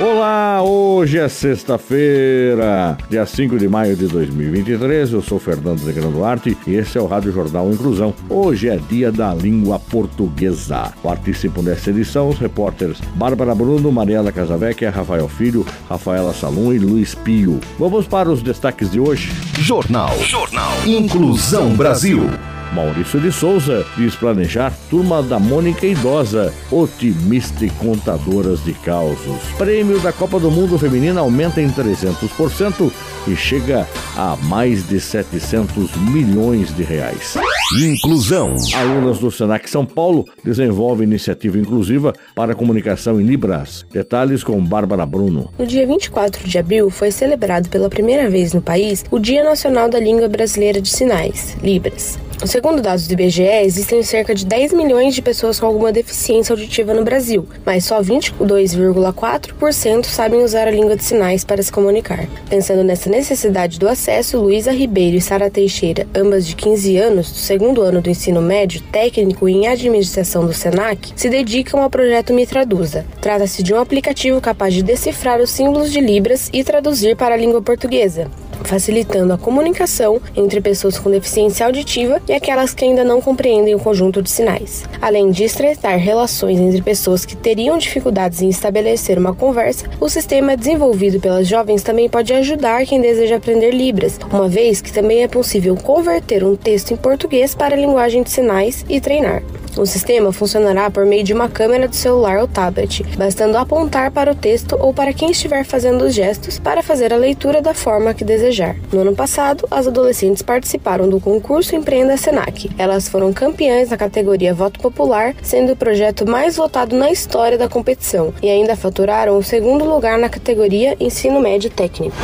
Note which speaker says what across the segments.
Speaker 1: Olá, hoje é sexta-feira, dia 5 de maio de 2023. Eu sou Fernando Negrão Duarte e esse é o Rádio Jornal Inclusão. Hoje é dia da língua portuguesa. Participam dessa edição os repórteres Bárbara Bruno, Mariela Casavecchia, Rafael Filho, Rafaela Salum e Luiz Pio. Vamos para os destaques de hoje.
Speaker 2: Jornal. Jornal. Inclusão Brasil.
Speaker 1: Maurício de Souza diz planejar Turma da Mônica Idosa, otimista e contadoras de causos. Prêmio da Copa do Mundo Feminina aumenta em 300% e chega a mais de 700 milhões de reais.
Speaker 2: Inclusão.
Speaker 1: Alunas do Senac São Paulo desenvolvem iniciativa inclusiva para comunicação em Libras. Detalhes com Bárbara Bruno.
Speaker 3: No dia 24 de abril foi celebrado pela primeira vez no país o Dia Nacional da Língua Brasileira de Sinais, Libras. Segundo dados do IBGE, existem cerca de 10 milhões de pessoas com alguma deficiência auditiva no Brasil, mas só 22,4% sabem usar a língua de sinais para se comunicar. Pensando nessa necessidade do acesso, Luísa Ribeiro e Sara Teixeira, ambas de 15 anos, do segundo ano do ensino médio, técnico em administração do SENAC, se dedicam ao projeto Me Traduza. Trata-se de um aplicativo capaz de decifrar os símbolos de Libras e traduzir para a língua portuguesa facilitando a comunicação entre pessoas com deficiência auditiva e aquelas que ainda não compreendem o conjunto de sinais. Além de estreitar relações entre pessoas que teriam dificuldades em estabelecer uma conversa, o sistema desenvolvido pelas jovens também pode ajudar quem deseja aprender Libras, uma vez que também é possível converter um texto em português para a linguagem de sinais e treinar. O sistema funcionará por meio de uma câmera do celular ou tablet, bastando apontar para o texto ou para quem estiver fazendo os gestos para fazer a leitura da forma que desejar. No ano passado, as adolescentes participaram do concurso Empreenda Senac. Elas foram campeãs na categoria Voto Popular, sendo o projeto mais votado na história da competição, e ainda faturaram o segundo lugar na categoria Ensino Médio Técnico.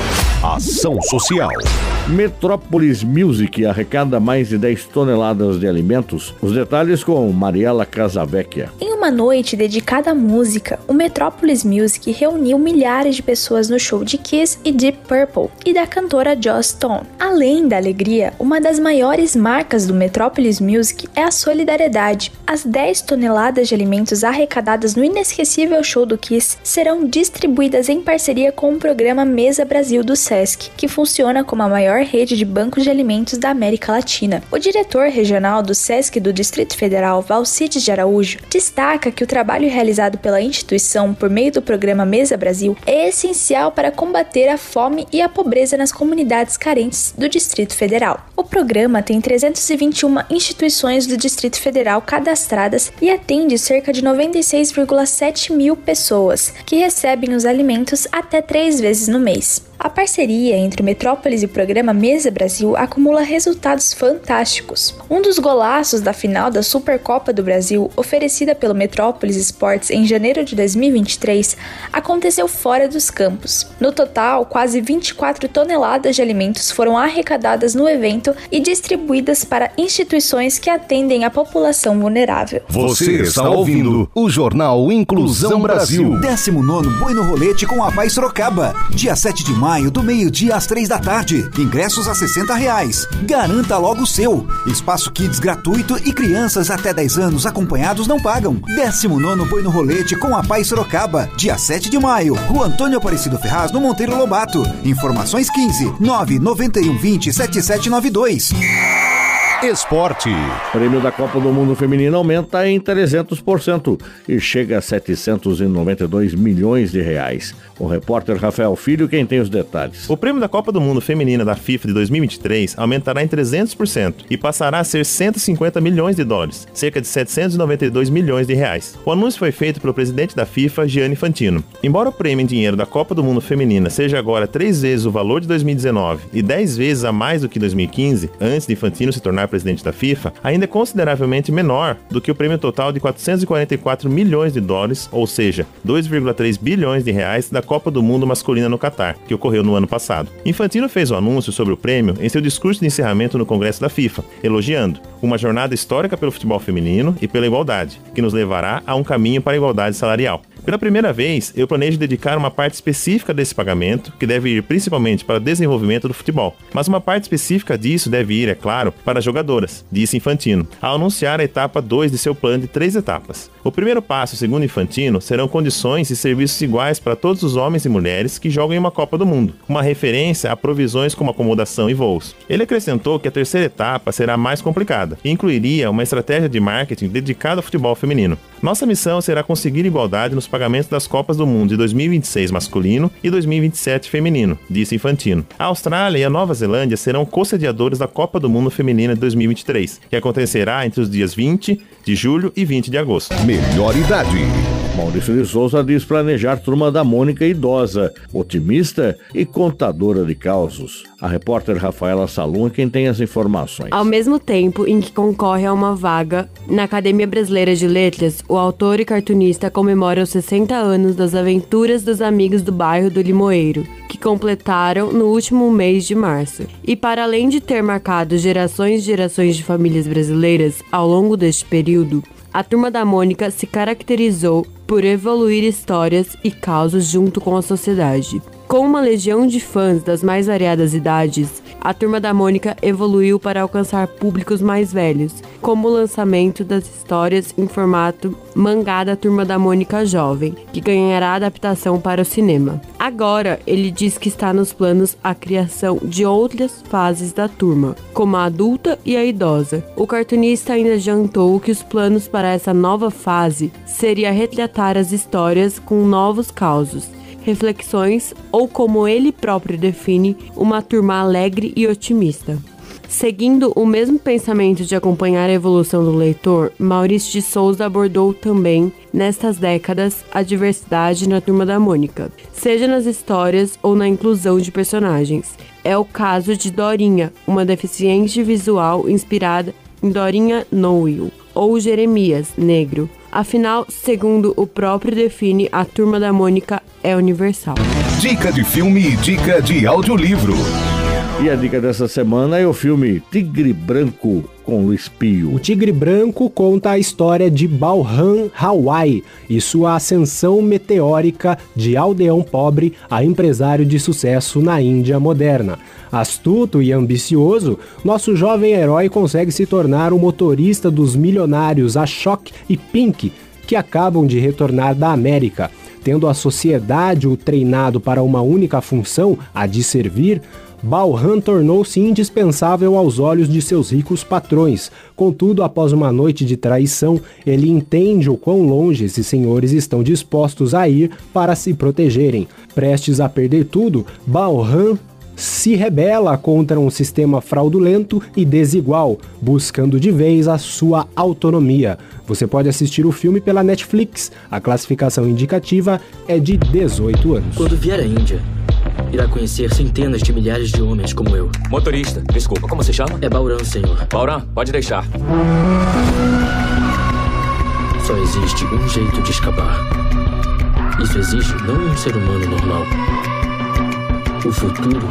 Speaker 2: Ação Social.
Speaker 1: Metrópolis Music arrecada mais de 10 toneladas de alimentos. Os detalhes com Mariela Casavecchia.
Speaker 4: Em uma noite dedicada à música, o Metrópolis Music reuniu milhares de pessoas no show de Kiss e Deep Purple e da cantora Joss Stone. Além da alegria, uma das maiores marcas do Metrópolis Music é a solidariedade. As 10 toneladas de alimentos arrecadadas no inesquecível show do Kiss serão distribuídas em parceria com o programa Mesa Brasil do SESC, que funciona como a maior rede de bancos de alimentos da América Latina. O diretor regional do SESC do Distrito Federal, Valcides de Araújo, destaca que o trabalho realizado pela instituição por meio do programa Mesa Brasil é essencial para combater a fome e a pobreza nas comunidades carentes do Distrito Federal. O programa tem 321 instituições do Distrito Federal cadastradas e atende cerca de 96,7 mil pessoas, que recebem os alimentos até três vezes no mês. A parceria entre Metrópolis e o programa Mesa Brasil acumula resultados fantásticos. Um dos golaços da final da Supercopa do Brasil, oferecida pelo Metrópolis Sports em janeiro de 2023, aconteceu fora dos campos. No total, quase 24 toneladas de alimentos foram arrecadadas no evento e distribuídas para instituições que atendem a população vulnerável.
Speaker 2: Você está ouvindo o Jornal Inclusão Brasil.
Speaker 5: 19 Boi no Rolete com a Paz Sorocaba. Dia 7 de maio, do meio-dia às três da tarde. Ingressos a 60 reais. Garanta logo o seu. Espaço Kids gratuito e crianças até 10 anos acompanhados não pagam. 19 Boi no Rolete com a Paz Sorocaba. Dia 7 de maio. Rua Antônio Aparecido Ferraz, no Monteiro Lobato. Informações 15 991 20 7792.
Speaker 2: Esporte.
Speaker 1: Prêmio da Copa do Mundo Feminino aumenta em 300% e chega a 792 milhões de reais. O repórter Rafael Filho quem tem os detalhes.
Speaker 6: O prêmio da Copa do Mundo Feminina da FIFA de 2023 aumentará em 300% e passará a ser 150 milhões de dólares, cerca de 792 milhões de reais. O anúncio foi feito pelo presidente da FIFA, Gianni Fantino. Embora o prêmio em dinheiro da Copa do Mundo Feminina seja agora três vezes o valor de 2019 e 10 vezes a mais do que 2015, antes de Fantino se tornar presidente da FIFA, ainda é consideravelmente menor do que o prêmio total de 444 milhões de dólares, ou seja, 2,3 bilhões de reais da Copa do Mundo masculina no Catar, que ocorreu no ano passado. Infantino fez o anúncio sobre o prêmio em seu discurso de encerramento no Congresso da FIFA, elogiando uma jornada histórica pelo futebol feminino e pela igualdade, que nos levará a um caminho para a igualdade salarial. Pela primeira vez, eu planejo dedicar uma parte específica desse pagamento, que deve ir principalmente para o desenvolvimento do futebol. Mas uma parte específica disso deve ir, é claro, para as jogadoras, disse Infantino, ao anunciar a etapa 2 de seu plano de três etapas. O primeiro passo, segundo Infantino, serão condições e serviços iguais para todos os homens e mulheres que jogam em uma Copa do Mundo, uma referência a provisões como acomodação e voos. Ele acrescentou que a terceira etapa será mais complicada e incluiria uma estratégia de marketing dedicada ao futebol feminino. Nossa missão será conseguir igualdade nos pagamentos das Copas do Mundo de 2026 masculino e 2027 feminino, disse Infantino. A Austrália e a Nova Zelândia serão co-sediadores da Copa do Mundo Feminina de 2023, que acontecerá entre os dias 20 de julho e 20 de agosto.
Speaker 2: Melhor idade.
Speaker 1: Maurício de Souza diz planejar turma da Mônica idosa, otimista e contadora de causos. A repórter Rafaela Salum é quem tem as informações.
Speaker 7: Ao mesmo tempo em que concorre a uma vaga na Academia Brasileira de Letras, o autor e cartunista comemora os 60 anos das aventuras dos amigos do bairro do Limoeiro, que completaram no último mês de março. E para além de ter marcado gerações e gerações de famílias brasileiras ao longo deste período, a turma da Mônica se caracterizou por evoluir histórias e causos junto com a sociedade. Com uma legião de fãs das mais variadas idades, a Turma da Mônica evoluiu para alcançar públicos mais velhos, como o lançamento das histórias em formato mangá da Turma da Mônica Jovem, que ganhará adaptação para o cinema. Agora, ele diz que está nos planos a criação de outras fases da turma, como a adulta e a idosa. O cartunista ainda adiantou que os planos para essa nova fase seria retratar as histórias com novos causos reflexões ou, como ele próprio define, uma turma alegre e otimista. Seguindo o mesmo pensamento de acompanhar a evolução do leitor, Maurício de Souza abordou também, nestas décadas, a diversidade na Turma da Mônica, seja nas histórias ou na inclusão de personagens. É o caso de Dorinha, uma deficiente visual inspirada em Dorinha Noel, ou Jeremias, negro, Afinal, segundo o próprio define, a Turma da Mônica é universal.
Speaker 2: Dica de filme e dica de audiolivro.
Speaker 1: E a dica dessa semana é o filme Tigre Branco com Luiz Pio.
Speaker 8: O Tigre Branco conta a história de Balhan Hawaii e sua ascensão meteórica de aldeão pobre a empresário de sucesso na Índia moderna. Astuto e ambicioso, nosso jovem herói consegue se tornar o motorista dos milionários Ashok e Pink, que acabam de retornar da América. Tendo a sociedade o treinado para uma única função, a de servir, Balhan tornou-se indispensável aos olhos de seus ricos patrões. Contudo, após uma noite de traição, ele entende o quão longe esses senhores estão dispostos a ir para se protegerem. Prestes a perder tudo, Balhan se rebela contra um sistema fraudulento e desigual, buscando de vez a sua autonomia. Você pode assistir o filme pela Netflix. A classificação indicativa é de 18 anos.
Speaker 9: Quando vier à Índia, irá conhecer centenas de milhares de homens como eu.
Speaker 10: Motorista, desculpa, como se chama?
Speaker 9: É Bauran, senhor.
Speaker 10: Bauran, pode deixar.
Speaker 9: Só existe um jeito de escapar. Isso exige não um ser humano normal. O futuro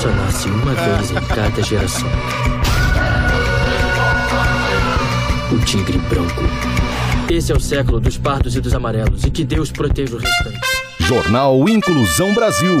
Speaker 9: só nasce uma vez em cada geração. O tigre branco. Esse é o século dos pardos e dos amarelos, e que Deus proteja o restante.
Speaker 2: Jornal Inclusão Brasil.